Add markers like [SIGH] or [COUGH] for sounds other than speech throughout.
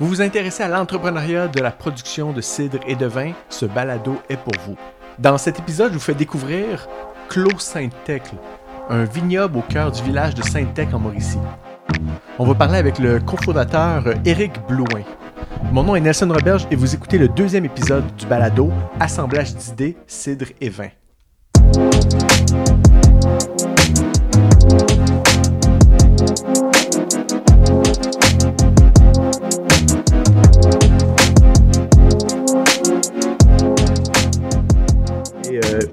Vous vous intéressez à l'entrepreneuriat de la production de cidre et de vin, ce balado est pour vous. Dans cet épisode, je vous fais découvrir Clos Saint-Tecle, un vignoble au cœur du village de Saint-Tecle en Mauricie. On va parler avec le cofondateur Éric Blouin. Mon nom est Nelson Roberge et vous écoutez le deuxième épisode du balado Assemblage d'idées, cidre et vin.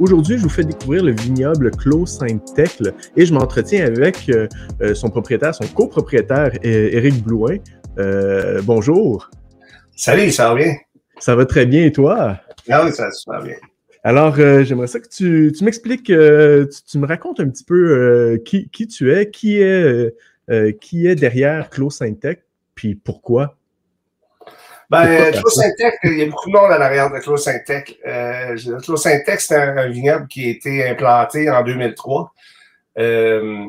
Aujourd'hui, je vous fais découvrir le vignoble Clos Saint-Tecle et je m'entretiens avec euh, euh, son propriétaire, son copropriétaire, Éric Blouin. Euh, bonjour. Salut, ça va bien? Ça va très bien et toi? Ah oui, ça va bien. Alors, j'aimerais ça que tu, m'expliques, tu, me racontes un petit peu qui, tu es, qui est, qui est derrière Clos Saint-Tecle, puis pourquoi? Ben, Clos Saint-Tech, il y a beaucoup de monde à l'arrière de Clos Saint-Tech. Euh, Clos Saint-Tech, c'est un, vignoble qui a été implanté en 2003 euh,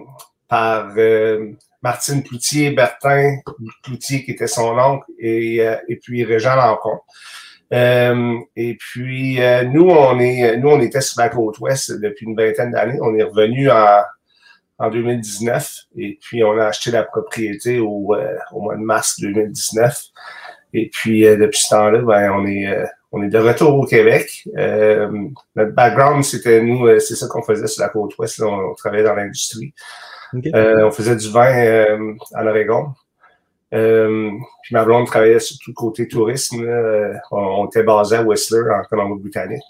par euh, Martine Cloutier-Bertin, Cloutier qui était son oncle, et, euh, et puis Régent Lancon. Euh, et puis, nous, on est, nous, on était sur la côte ouest depuis une vingtaine d'années. On est revenu en, en 2019 et puis on a acheté la propriété au, au mois de mars 2019. Et puis, euh, depuis ce temps-là, ben, on est euh, on est de retour au Québec. Euh, notre background, c'était nous, c'est ça qu'on faisait sur la côte ouest. on, travaillait dans l'industrie. on faisait du vin en Oregon. puis ma blonde travaillait surtout côté tourisme. On, était basé à Whistler, en Colombie-Britannique.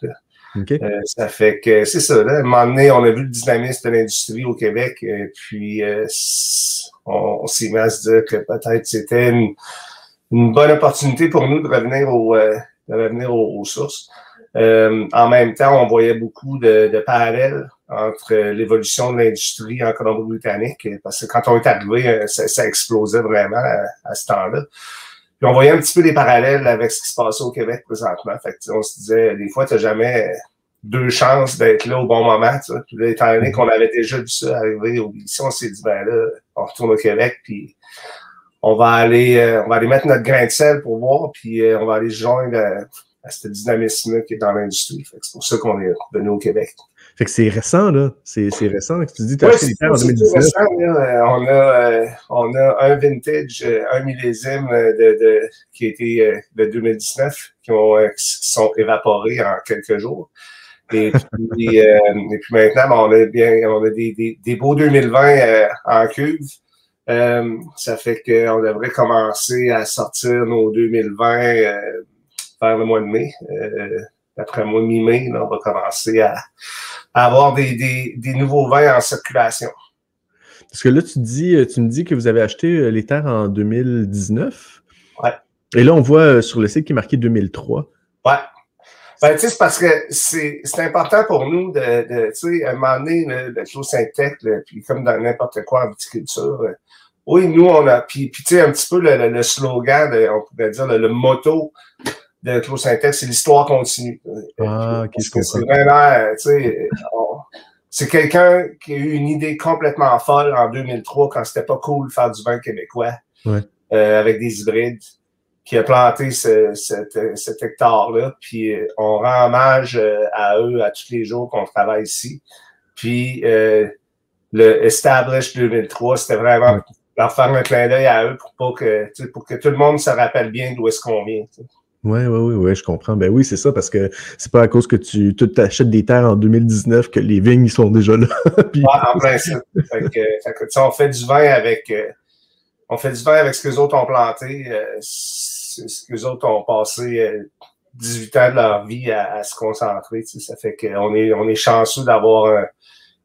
ça fait que c'est ça. Là. À un moment donné, on a vu le dynamisme de l'industrie au Québec. Et puis, on, on s'est mis à se dire que peut-être c'était une une bonne opportunité pour nous de revenir, au, euh, de revenir aux, sources. Euh, en même temps, on voyait beaucoup de, de parallèles entre l'évolution de l'industrie en Colombie-Britannique, parce que quand on est arrivé, euh, ça, ça explosait vraiment à, ce temps-là. Puis on voyait un petit peu des parallèles avec ce qui se passait au Québec présentement. Fait que, on se disait, des fois, tu n'as jamais deux chances d'être là au bon moment. Tu Puis là, étant donné qu'on avait déjà vu ça arriver au ici, on s'est dit, ben là, on retourne au Québec, puis on va aller euh, on va aller mettre notre grain de sel pour voir, puis euh, on va aller joindre euh, à, ce dynamisme qui est dans l'industrie. C'est pour ça qu'on est venu au Québec. Fait que c'est récent, là. C'est, récent. Tu dis, tu as acheté des terres en 2019. Récent, On, a, on a un vintage, un millésime de, de, qui a été de 2019 qui, ont, sont évaporés en quelques jours. Et puis, [LAUGHS] et puis maintenant, ben, on a bien, on a des, des, des beaux 2020 en cuve. Euh, ça fait qu'on devrait commencer à sortir nos 2020 euh, vers le mois de mai. Euh, après le mois de mi-mai, on va commencer à, avoir des, des, des, nouveaux vins en circulation. Parce que là, tu, dis, tu me dis que vous avez acheté les terres en 2019. Ouais. Et là, on voit sur le site qui est marqué 2003. Ouais. Ben, tu sais, c'est parce que c'est, important pour nous de, de tu sais, à un moment donné, le, le clos puis comme dans n'importe quoi en viticulture, oui, nous, on a. Puis, puis tu sais, un petit peu le, le, slogan, de, on pourrait dire, le, le motto de Claude Saint-Ex, c'est l'histoire continue. Ah, qu'est-ce que c'est vraiment, tu sais, c'est quelqu'un qui a eu une idée complètement folle en 2003 quand c'était pas cool de faire du vin québécois ouais. euh, avec des hybrides, qui a planté ce, cet, cet hectare-là. Puis euh, on rend hommage euh, à eux à tous les jours qu'on travaille ici. Puis euh, le Establish 2003, c'était vraiment leur faire un clin d'œil à eux pour pas que, pour que tout le monde se rappelle bien d'où est-ce qu'on vient. Oui, oui, oui, ouais, je comprends. Ben oui, c'est ça, parce que c'est pas à cause que tu t'achètes des terres en 2019 que les vignes sont déjà là. [LAUGHS] Puis... en principe. fait que, on fait du vin avec euh, on fait du vin avec ce que les autres ont planté, euh, que les autres ont passé 18 euh, ans de leur vie à, se concentrer. Ça fait qu'on est, on est chanceux d'avoir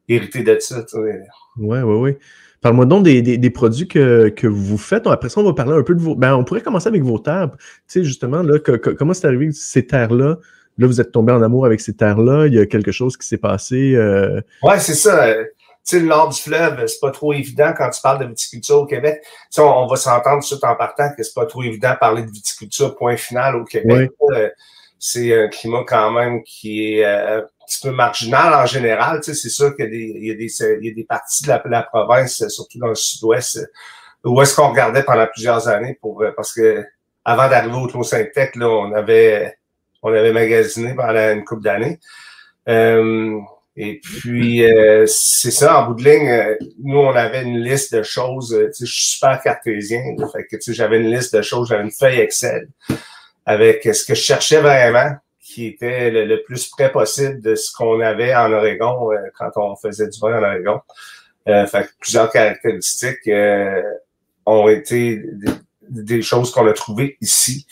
hérité de ça. Oui, oui, oui. Parle-moi donc des, produits que, vous faites. Après ça, on va parler un peu de vos. Ben, on pourrait commencer avec vos terres. Tu sais, justement, là, comment c'est arrivé ces terres-là? Là, vous êtes tombé en amour avec ces terres-là. Il y a quelque chose qui s'est passé. Euh... Oui, c'est ça. Tu sais, le nord du fleuve, c'est pas trop évident quand tu parles de viticulture au Québec. Tu sais, on, va s'entendre tout en partant que c'est pas trop évident de parler de viticulture, point final, au Québec. Euh, c'est un climat quand même qui est euh, petit peu marginal en général. Tu sais, c'est sûr qu'il y, a des, il y a des parties de la, la province, surtout dans le sud-ouest, où est-ce qu'on regardait pendant plusieurs années pour parce que avant d'arriver au Clos Saint-Tech, là, on avait, on avait magasiné pendant une couple d'années. Euh, et puis, euh, c'est ça, en bout de ligne, euh, nous, on avait une liste de choses. je suis super cartésien. fait que, j'avais une liste de choses, j'avais une feuille Excel avec ce que je cherchais vraiment, qui était le, plus près possible de ce qu'on avait en Oregon quand on faisait du vin en Oregon. fait que plusieurs caractéristiques ont été des choses qu'on a trouvées ici.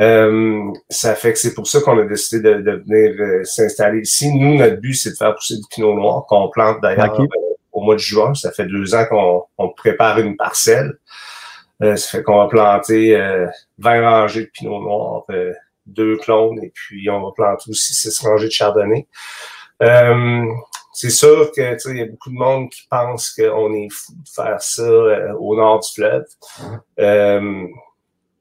Euh, ça fait que c'est pour ça qu'on a décidé de, venir euh, s'installer ici. Nous, notre but, c'est de faire pousser du pinot noir qu'on plante d'ailleurs euh, au mois de juin. Ça fait deux ans qu'on prépare une parcelle. ça fait qu'on va planter 20 rangées de pinot noir, deux clones, et puis on va planter aussi 6 rangées de chardonnay. c'est sûr que il y a beaucoup de monde qui pense qu'on est fou de faire ça au nord du fleuve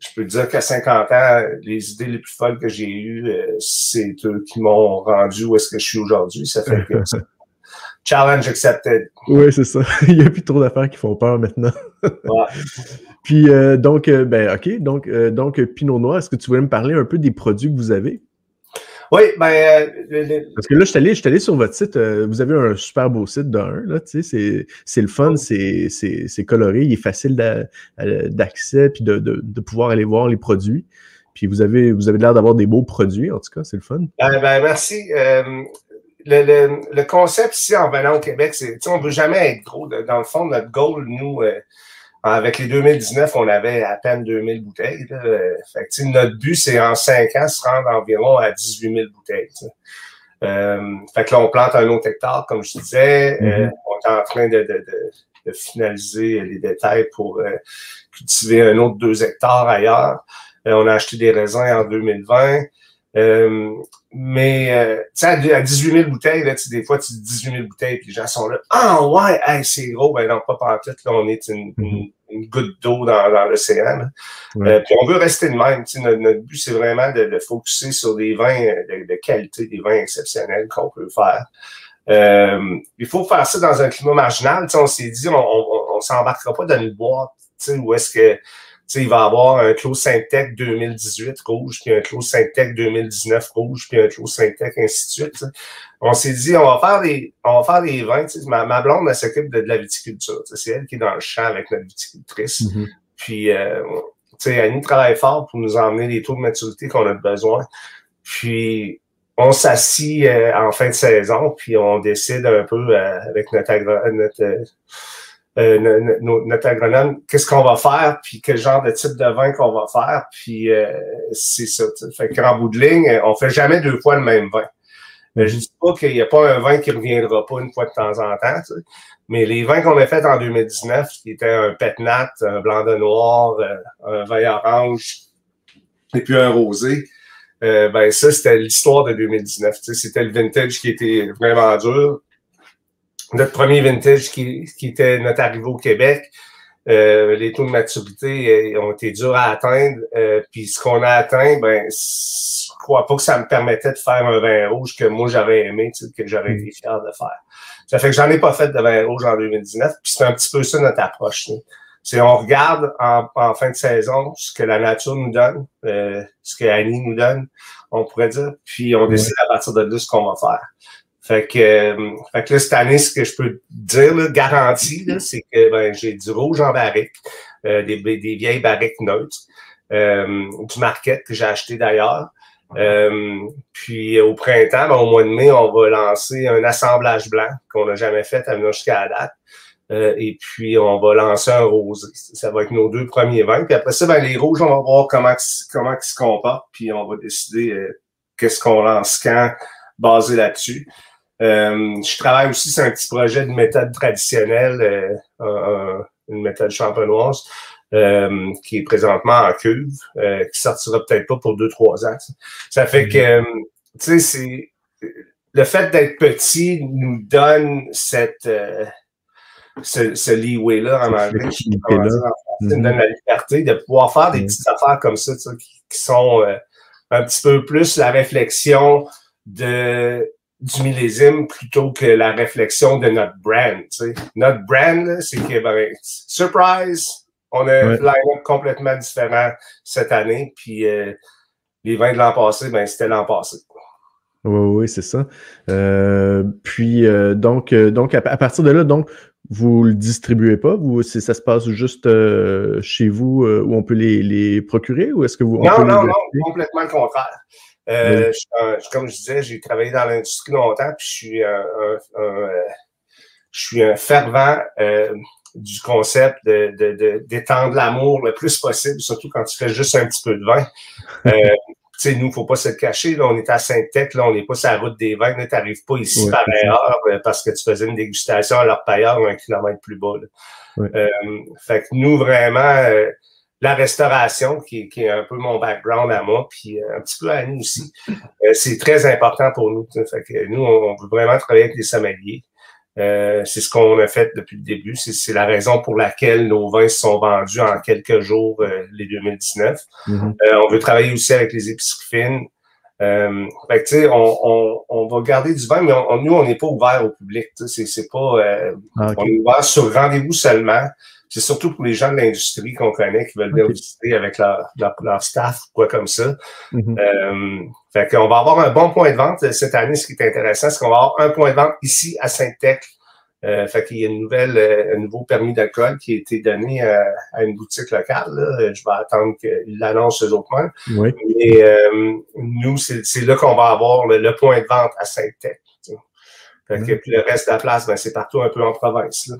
je peux dire qu'à 50 ans, les idées les plus folles que j'ai eues, euh, c'est eux qui m'ont rendu où est-ce que je suis aujourd'hui. Ça fait que [LAUGHS] challenge accepted. Oui, c'est ça. [LAUGHS] Il n'y a plus trop d'affaires qui font peur maintenant. [LAUGHS] ouais. Puis euh, donc, euh, ben ok, donc donc Pinot Noir, est-ce que tu voulais me parler un peu des produits que vous avez? Oui, ben. Euh, Parce que là, je suis allé, allé, sur votre site. Euh, vous avez un super beau site d'un, là, tu sais, c'est le fun, c'est coloré, il est facile d'accès, puis de, de, de, pouvoir aller voir les produits. Puis vous avez, vous avez l'air d'avoir des beaux produits, en tout cas, c'est le fun. Ben, ben merci. Euh, le, le, le, concept ici en venant au Québec, c'est, on ne veut jamais être gros. Dans le fond, notre goal, nous, avec les 2019, on avait à peine 2000 bouteilles. Fait que, notre but, c'est en 5 ans se rendre environ à 18 000 bouteilles. Euh, fait que là, on plante un autre hectare, comme je disais. Euh, mm-hmm. on est en train de, de, de, finaliser les détails pour euh, cultiver un autre 2 hectares ailleurs. Euh, on a acheté des raisins en 2020. Euh, mais, euh, tu sais, à 18 000 bouteilles, là, des fois, tu dis 18 000 bouteilles, puis les gens sont là. Ah, ouais, hey, c'est gros. Ben non, pas par tête. Là, on est une, mm-hmm. une, goutte d'eau dans, dans l'océan. Euh, puis on veut rester de même. Notre, notre but, c'est vraiment de, de focuser sur des vins de, de qualité, des vins exceptionnels qu'on peut faire. Euh, il faut faire ça dans un climat marginal. on s'est dit, on, on, on s'embarquera pas dans une boîte où est-ce que il va y avoir un Clos Syntec 2018 rouge, puis un Clos Syntec 2019 rouge, puis un Clos Syntec, ainsi de suite. On s'est dit, on va faire des, on va faire des vins. Ma, ma blonde, elle s'occupe de, la viticulture. C'est elle qui est dans le champ avec notre viticultrice. Mm-hmm. Puis, euh, Annie travaille fort pour nous emmener les taux de maturité qu'on a besoin. Puis, on s'assit euh, en fin de saison, puis on décide un peu euh, avec notre, notre euh, euh, notre agronome, qu'est-ce qu'on va faire, puis quel genre de type de vin qu'on va faire, puis euh, c'est ça. Fait qu'en bout de ligne, on fait jamais deux fois le même vin. Mais je dis pas qu'il n'y a pas un vin qui reviendra pas une fois de temps en temps, mais les vins qu'on a fait en 2019, qui étaient un pétnat, un blanc de noir, euh, un vin orange, et puis un rosé, ben ça, c'était l'histoire de 2019. C'était le vintage qui était vraiment dur notre premier vintage qui, qui était notre arrivée au Québec. Euh, les taux de maturité euh, ont été durs à atteindre. Euh, puis ce qu'on a atteint, ben, je crois pas que ça me permettait de faire un vin rouge que moi j'aurais aimé, que j'aurais été fier de faire. Ça fait que j'en ai pas fait de vin rouge en 2019. Puis c'est un petit peu ça notre approche. C'est on regarde en, en, fin de saison ce que la nature nous donne, ce que Annie nous donne, on pourrait dire, puis on décide à partir de là ce qu'on va faire. Fait que, euh, fait que là, cette année, ce que je peux dire, là, garantie, c'est que ben, j'ai du rouge en barrique, euh, des, des, vieilles barriques neutres, euh, du market que j'ai acheté d'ailleurs. puis au printemps, ben, au mois de mai, on va lancer un assemblage blanc qu'on n'a jamais fait à jusqu'à la date. et puis, on va lancer un rosé. Ça va être nos deux premiers vins. Puis après ça, ben, les rouges, on va voir comment, comment ils se comportent. Puis on va décider qu'est-ce qu'on lance quand, basé là-dessus. Euh, je travaille aussi sur un petit projet de méthode traditionnelle, euh, une méthode champenoise, euh, qui est présentement en cuve, qui sortira peut-être pas pour deux, trois ans. Ça fait que, mhm. tu sais, c'est le fait d'être petit nous donne cette ce, ce leeway-là en anglais, qui nous donne la liberté de pouvoir faire des mhm. petites affaires comme ça, qui, qui sont un petit peu plus la réflexion de du millésime plutôt que la réflexion de notre brand. sais. Notre brand, c'est que, ben, surprise, On a un line-up complètement différent cette année. Puis euh, les vins de l'an passé, ben, c'était l'an passé. Oui, oui, c'est ça. Euh, puis euh, donc, donc à, partir de là, donc, vous le distribuez pas? Vous, ça se passe juste chez vous où on peut les, procurer ou est-ce que vous. non, non, non, complètement le contraire. Je, comme je disais, j'ai travaillé dans l'industrie longtemps, puis je suis un, je suis un fervent du concept de, d'étendre l'amour le plus possible, surtout quand tu fais juste un petit peu de vin. [LAUGHS] Euh, tu sais, nous, il ne faut pas se le cacher. Là, on est à Sainte-Tête, là, on n'est pas sur la route des vins. Tu n'arrives pas ici par erreur euh, parce que tu faisais une dégustation à leur pailleur un kilomètre plus bas. Euh, fait que nous, vraiment, euh, la restauration, qui, qui, est un peu mon background à moi, puis un petit peu à nous aussi, c'est très important pour nous. Fait que nous, on, veut vraiment travailler avec les sommeliers. Euh, c'est ce qu'on a fait depuis le début. C'est la raison pour laquelle nos vins se sont vendus en quelques jours, euh, les 2019. Mm-hmm. euh, on veut travailler aussi avec les épiceries fines. Euh, fait que, on, on, on, va garder du vin, mais nous, on n'est pas ouvert au public. C'est pas. Euh, ah, on est ouvert sur rendez-vous seulement. C'est surtout pour les gens de l'industrie qu'on connaît qui veulent bien visiter avec leur, leur, staff ou quoi comme ça. Mm-hmm. euh, fait qu'on va avoir un bon point de vente cette année. Ce qui est intéressant, c'est qu'on va avoir un point de vente ici à Sainte-Tech. Euh, fait qu'il y a une nouvelle, euh, un nouveau permis d'alcool qui a été donné euh, à, une boutique locale. Je vais attendre qu'ils l'annoncent eux autres mêmes. Oui. Mais euh, nous, c'est là qu'on va avoir le, point de vente à Sainte-Tech. Fait que, puis le reste de la place, ben, c'est partout un peu en province. Là.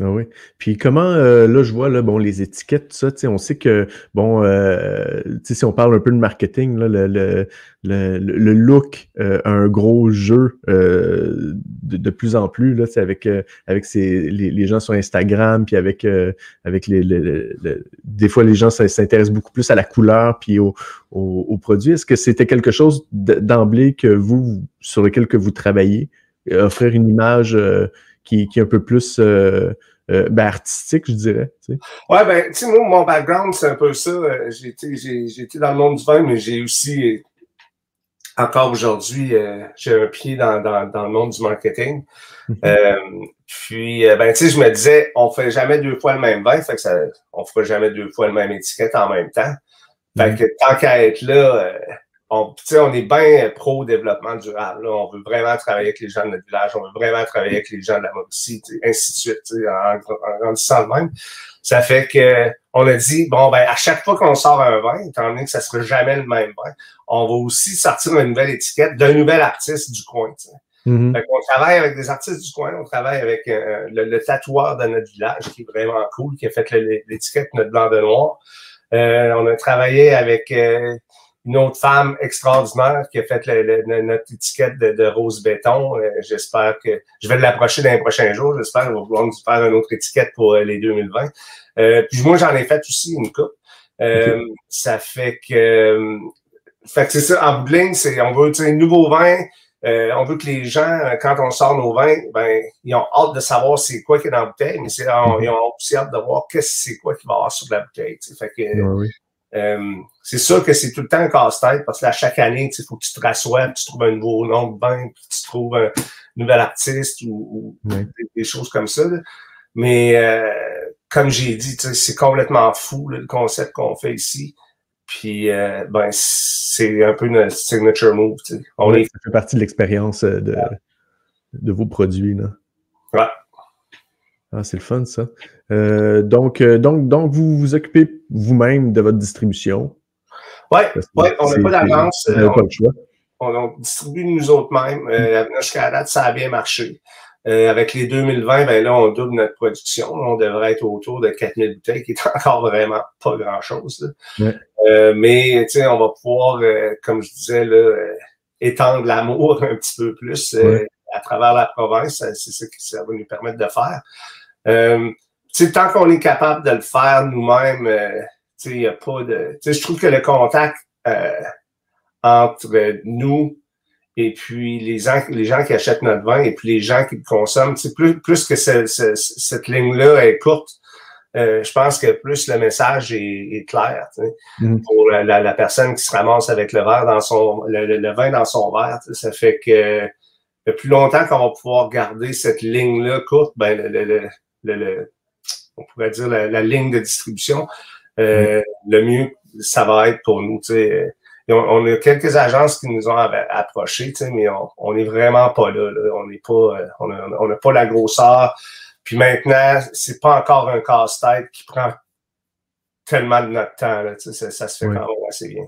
Ah oui. Puis comment, euh, là, je vois, là, bon, les étiquettes, tout ça, on sait que, bon, euh, si on parle un peu de marketing, là, le, le, le, le look euh, un gros jeu de, de, plus en plus, là, avec, avec ces, les, les, gens sur Instagram, puis avec, avec les, les, des fois, les gens s'intéressent beaucoup plus à la couleur, puis au, au, au produit. Est-ce que c'était quelque chose d'emblée que vous, sur lequel que vous travaillez, offrir une image qui, qui est un peu plus euh, euh, ben, artistique, je dirais. Tu sais. Ouais, ben, tu sais, moi, mon background, c'est un peu ça. Euh, j'ai été, dans le monde du vin, mais j'ai aussi, encore aujourd'hui, j'ai un pied dans, dans, dans, le monde du marketing. Mm-hmm. puis, ben, tu sais, je me disais, on fait jamais deux fois le même vin, fait que ça, on fera jamais deux fois le même étiquette en même temps. Fait mm-hmm. que tant qu'à être là, on, on est bien pro-développement durable. On veut vraiment travailler avec les gens de notre village, on veut vraiment travailler avec les gens de la Mauricie, ainsi de suite, en, en, grandissant le même. Ça fait que on a dit, bon, ben, à chaque fois qu'on sort un vin, étant donné que ça sera jamais le même vin, on va aussi sortir une nouvelle étiquette d'un nouvel artiste du coin. Mm-hmm. on travaille avec des artistes du coin, on travaille avec euh, le, tatoueur de notre village, qui est vraiment cool, qui a fait l'étiquette Notre Blanc de Noir. Euh, on a travaillé avec euh, une autre femme extraordinaire qui a fait notre étiquette de, rose béton. Euh, j'espère que je vais l'approcher dans les prochains jours. J'espère qu'on va pouvoir nous faire une autre étiquette pour euh, les 2020. Euh, puis moi, j'en ai fait aussi une coupe. Ça fait que, fait que c'est ça. En bout de ligne, c'est on veut un nouveau vin. on veut que les gens, quand on sort nos vins, ben ils ont hâte de savoir c'est quoi qui est dans la bouteille, mais c'est, ils ont aussi hâte de voir qu'est-ce c'est quoi qui va avoir sur la bouteille. Fait que, euh, c'est sûr que c'est tout le temps un casse-tête parce que à chaque année, il faut que tu te rassoies, tu trouves un nouveau nom de bain, puis tu trouves un nouvel artiste ou, des, choses comme ça. Mais euh, comme j'ai dit, c'est complètement fou le concept qu'on fait ici. Puis euh, ben c'est un peu notre signature move. On est... Ça fait partie de l'expérience de, de vos produits. Là. Ouais. Ah, c'est le fun, ça. Euh, donc, euh, donc, donc, vous vous occupez vous-même de votre distribution. Oui, ouais, on n'a pas d'avance. On, euh, on, distribue nous autres mêmes. Euh, jusqu'à la date, ça a bien marché. avec les 2020, ben là, on double notre production. On devrait être autour de 4000 bouteilles, qui est [LAUGHS] encore vraiment pas grand-chose. mais, tu sais, on va pouvoir, comme je disais, là, étendre l'amour [LAUGHS] un petit peu plus à travers la province. C'est ça que ça va nous permettre de faire. Euh, tant qu'on est capable de le faire nous-mêmes, euh, il n'y a pas de. Je trouve que le contact euh, entre nous et puis les gens, les gens qui achètent notre vin et puis les gens qui le consomment, plus, plus que cette ligne-là est courte, euh, je pense que plus le message est, clair mm-hmm. pour la, personne qui se ramasse avec le verre dans son le, vin dans son verre. Ça fait que le plus longtemps qu'on va pouvoir garder cette ligne-là courte, ben le, le, on pourrait dire, la, ligne de distribution, euh, le mieux ça va être pour nous. On, on, a quelques agences qui nous ont approchés, mais on n'est vraiment pas là. On n'est pas, on n'a pas la grosseur. Puis maintenant, c'est pas encore un casse-tête qui prend tellement de notre temps. ça, ça, se fait quand même assez bien.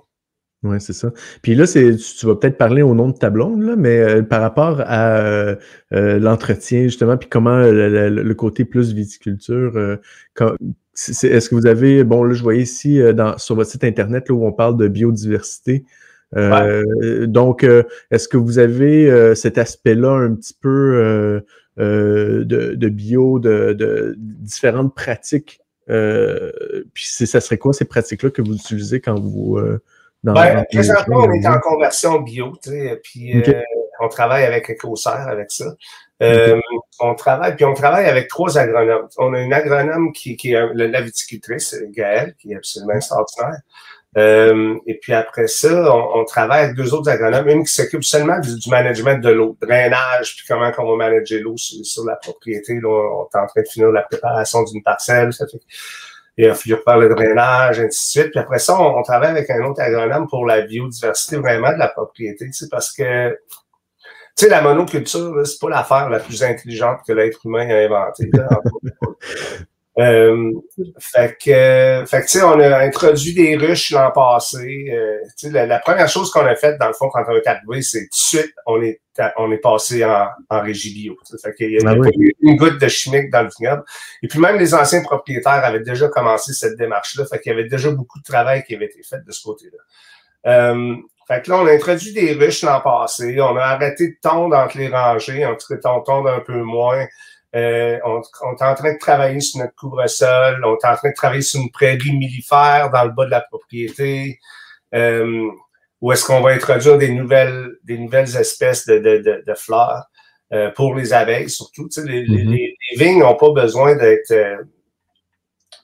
Oui, c'est ça. Puis là, c'est, tu, vas peut-être parler au nom de ta blonde, là, mais euh, par rapport à euh, euh, l'entretien, justement, puis comment le, côté plus viticulture, est-ce que vous avez, bon, là, je voyais ici dans, sur votre site Internet là, où on parle de biodiversité. Donc, est-ce que vous avez cet aspect-là un petit peu de, de, bio, de, de différentes pratiques? puis ça serait quoi ces pratiques-là que vous utilisez quand vous ben, présentement, on est en conversion bio, tu sais, puis euh, on travaille avec EcoSerre avec ça. Euh, on travaille, puis on travaille avec trois agronomes. On a une agronome qui, qui est la viticultrice, Gaëlle, qui est absolument extraordinaire. Euh, et puis après ça, on, travaille avec deux autres agronomes, une qui s'occupe seulement du, management de l'eau, drainage, puis comment on va manager l'eau sur, la propriété. Là, on est en train de finir la préparation d'une parcelle. Ça fait a fallu refaire le drainage, ainsi de suite. Puis après ça, on, travaille avec un autre agronome pour la biodiversité vraiment de la propriété, sais, parce que, tu sais, la monoculture, c'est pas l'affaire la plus intelligente que l'être humain a inventée. [LAUGHS] Euh, fait que, fait que, tu sais, on a introduit des ruches l'an passé. Euh, tu sais, la, première chose qu'on a faite, dans le fond, quand on est arrivé, c'est tout de suite, on est, on est passé en, en régie bio. Fait qu'il y a, ah une goutte de chimique dans le vignoble. Et puis même les anciens propriétaires avaient déjà commencé cette démarche-là. Fait qu'il y avait déjà beaucoup de travail qui avait été fait de ce côté-là. Euh, fait que là, on a introduit des ruches l'an passé. On a arrêté de tondre entre les rangées. En tout cas, on tondre un peu moins. Euh, on, est en train de travailler sur notre couvre-sol, on est en train de travailler sur une prairie millifère dans le bas de la propriété. Euh, où est-ce qu'on va introduire des nouvelles, des nouvelles espèces de, de, de, fleurs euh, pour les abeilles, surtout. Tu sais, les, les, mm-hmm. vignes n'ont pas besoin d'être. Euh,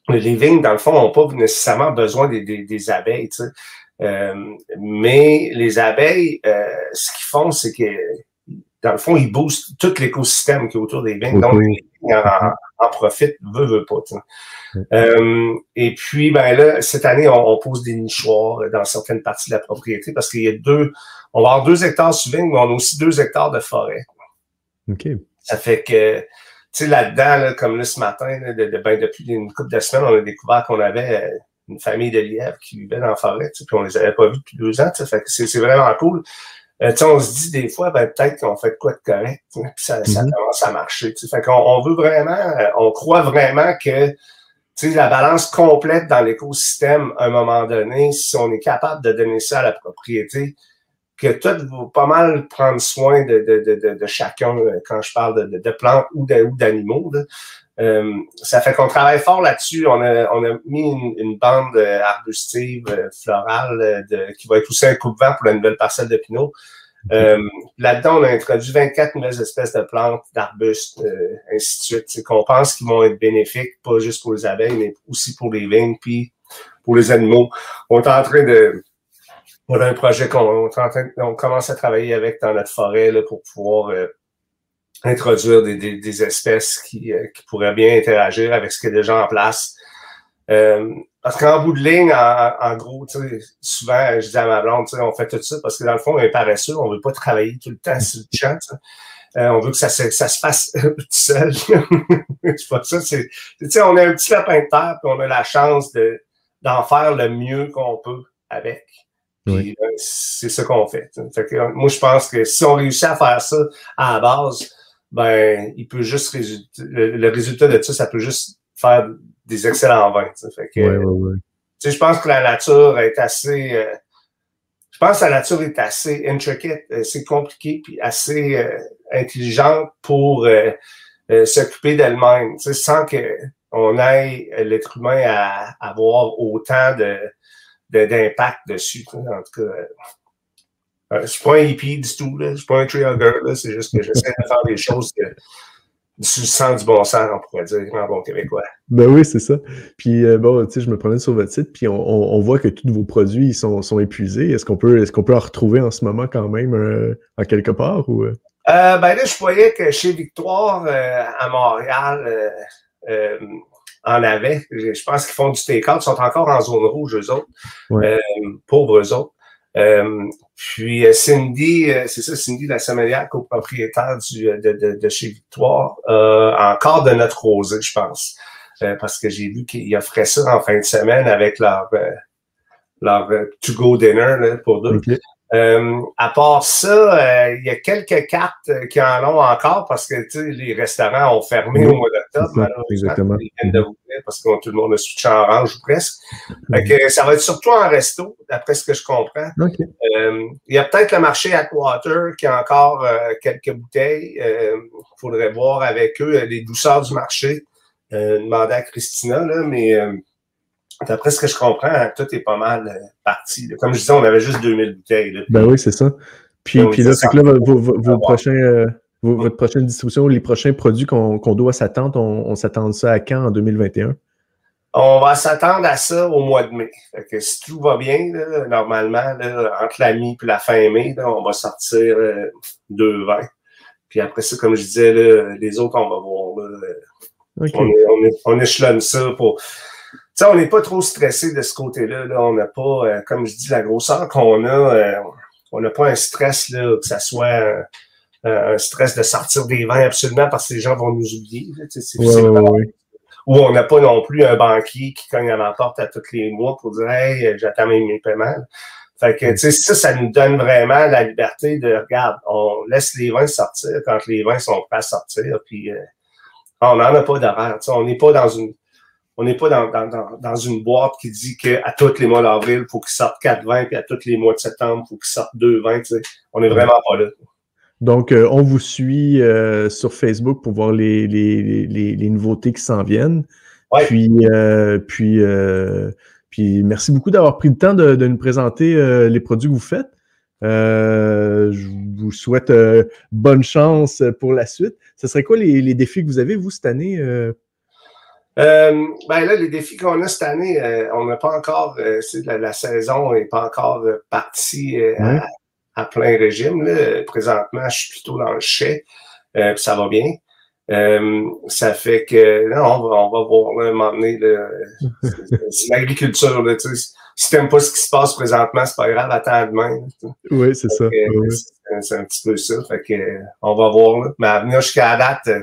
les vignes, dans le fond, n'ont pas nécessairement besoin des, des, des abeilles. Tu sais. Euh, mais les abeilles, ce qu'ils font, c'est que dans le fond, ils boostent tout l'écosystème qui est autour des vignes. Donc, les vignes en, en profitent, veut, veut pas. Euh, et puis, ben là, cette année, on, pose des nichoirs dans certaines parties de la propriété parce qu'il y a deux, on va avoir deux hectares sur vigne, mais on a aussi deux hectares de forêt. OK. Ça fait que, tu sais, là-dedans, comme là, ce matin, de, ben, depuis une couple de semaines, on a découvert qu'on avait une famille de lièvres qui vivaient dans la forêt, puis on les avait pas vus depuis deux ans. Fait que c'est vraiment cool. Euh, on se dit des fois, ben, peut-être qu'on fait quoi de correct, puis ça, ça mm-hmm. commence à marcher. Fait qu'on on veut vraiment, euh, on croit vraiment que la balance complète dans l'écosystème, à un moment donné, si on est capable de donner ça à la propriété, que tout va pas mal prendre soin de, de, de, de chacun euh, quand je parle de, plantes ou d'animaux. Euh, ça fait qu'on travaille fort là-dessus. On a, on a mis une, bande euh, arbustive, euh, florale, de, qui va être aussi un coupe-vent pour la nouvelle parcelle de Pinot. Là-dedans, on a introduit 24 nouvelles espèces de plantes, d'arbustes, ainsi de suite. C'est qu'on pense qu'ils vont être bénéfiques, pas juste pour les abeilles, mais aussi pour les vignes, puis pour les animaux. On est en train de... On a un projet qu'on on, commence à travailler avec dans notre forêt là, pour pouvoir introduire des, des, des espèces qui, euh, qui, pourraient bien interagir avec ce qui est déjà en place. Euh, parce qu'en bout de ligne, en, en gros, souvent, je dis à ma blonde, on fait tout ça parce que dans le fond, on est paresseux, on veut pas travailler tout le temps sur le champ. Euh, on veut que ça se, ça se fasse [LAUGHS] tout seul. [LAUGHS] c'est pas ça. C'est, on a un petit lapin de terre, puis on a la chance de, d'en faire le mieux qu'on peut avec. Oui. Euh, c'est ça qu'on fait. fait que, moi, je pense que si on réussit à faire ça à la base, ben, il peut juste résulter, le, résultat de ça, ça peut juste faire des excellents vins. Fait que, je pense que la nature est assez, euh, je pense que la nature est assez intricate, assez compliquée, puis assez euh, intelligente pour euh, s'occuper d'elle-même, sans que on aille l'être humain à, avoir autant de d'impact dessus. En tout cas, euh, je suis pas un hippie du tout, là. Je suis pas un tree hugger, C'est juste que j'essaie de faire des choses que, du sens du bon sens, on pourrait dire, en bon québécois. Ben oui, c'est ça. Puis euh, bon, tu sais, je me promène sur votre site, puis on, voit que tous vos produits sont, sont épuisés. Est-ce qu'on peut, qu'on peut en retrouver en ce moment quand même euh, en quelque part ou? Euh, ben là, je voyais que chez Victoire à Montréal, en avaient. Je pense qu'ils font du take-out. Ils sont encore en zone rouge, eux autres. pauvres eux autres. Puis Cindy, c'est ça, Cindy, la sommelière copropriétaire du, de, de, chez Victoire, encore de notre rosée, je pense. parce que j'ai vu qu'ils offraient ça en fin de semaine avec leur, leur to-go dinner pour deux. Euh, à part ça, euh, il y a quelques cartes euh, qui en ont encore parce que les restaurants ont fermé au mois d'octobre. Ils viennent de parce que tout le monde a switché en orange ou presque. Fait que ça va être surtout en resto, d'après ce que je comprends. il y a peut-être le marché Atwater qui a encore quelques bouteilles. Il faudrait voir avec eux les douceurs du marché. demander à Christina, là, mais D'après ce que je comprends, tout est pas mal euh, parti. Comme je disais, on avait juste 2000 bouteilles. Ben oui, c'est ça. Puis, puis là, c'est que là, vos, prochains, euh, votre prochaine distribution, les prochains produits qu'on doit s'attendre, on, s'attend ça à quand en 2021? On va s'attendre à ça au mois de mai. Fait que si tout va bien, normalement, entre la mi et la fin mai, on va sortir euh, deux vins. Puis après ça, comme je disais, les autres, on va voir. on, on, on, échelonne ça pour on n'est pas trop stressé de ce côté-là. Là. On n'a pas, euh, comme je dis, la grosseur qu'on a, euh, on n'a pas un stress, là, que ça soit euh, un stress de sortir des vins absolument parce que les gens vont nous oublier. Ou on n'a pas non plus un banquier qui cogne à la porte à tous les mois pour dire Hey, j'attends mes paiements. Fait que, tu sais, ça, ça nous donne vraiment la liberté de, regarde, on laisse les vins sortir quand les vins sont prêts à sortir, puis on n'en a pas d'horaire. On n'est pas dans une on n'est pas dans, dans, dans, une boîte qui dit qu'à tous les mois d'avril, il faut qu'il sorte 4 vins, puis à tous les mois de septembre, il faut qu'il sorte 2 vins. On n'est vraiment pas là. Donc, euh, on vous suit euh, sur Facebook pour voir les, les, les, les nouveautés qui s'en viennent. Puis, euh, puis, puis, merci beaucoup d'avoir pris le temps de, de nous présenter les produits que vous faites. je vous souhaite bonne chance pour la suite. Ce serait quoi les, les défis que vous avez, vous, cette année? Euh, ben là, les défis qu'on a cette année, euh, on n'a pas encore, euh, la, la, saison n'est pas encore partie à, plein régime. Là. Présentement, je suis plutôt dans le chai, ça va bien. ça fait que là, on va, on va voir là, un moment donné, [LAUGHS] c'est l'agriculture. Si t'aimes pas ce qui se passe présentement, c'est pas grave, attends demain. oui, c'est ça. C'est un petit peu ça. Fait que, on va voir. Là. Mais à venir jusqu'à la date,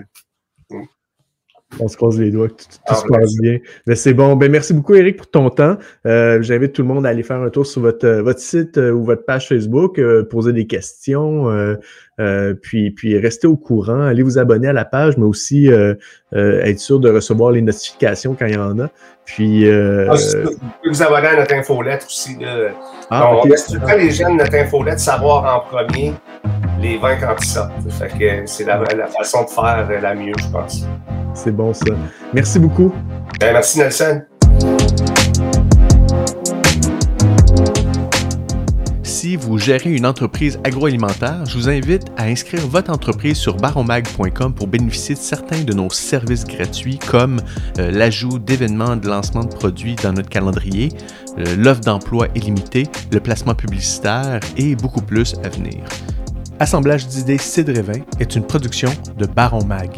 on se croise les doigts, tout, ah, se passe bien. Mais c'est bon. Ben, merci beaucoup, Eric, pour ton temps. Euh, j'invite tout le monde à aller faire un tour sur votre, euh, votre site euh, ou votre page Facebook, poser des questions, puis, puis rester au courant. Allez vous abonner à la page, mais aussi être sûr de recevoir les notifications quand il y en a. Puis, ah, vous pouvez vous abonner à notre infolette aussi. Ah, on laisse tout les jeunes notre infolette savoir en premier les vins quand ils sortent. c'est la, la façon de faire la mieux, je pense. C'est bon ça. Merci beaucoup. Ben, merci Nelson. Si vous gérez une entreprise agroalimentaire, je vous invite à inscrire votre entreprise sur baromag.com pour bénéficier de certains de nos services gratuits comme euh, l'ajout d'événements de lancement de produits dans notre calendrier, euh, l'offre d'emploi illimitée, le placement publicitaire et beaucoup plus à venir. Assemblage d'idées Cidre est une production de Baron Mag.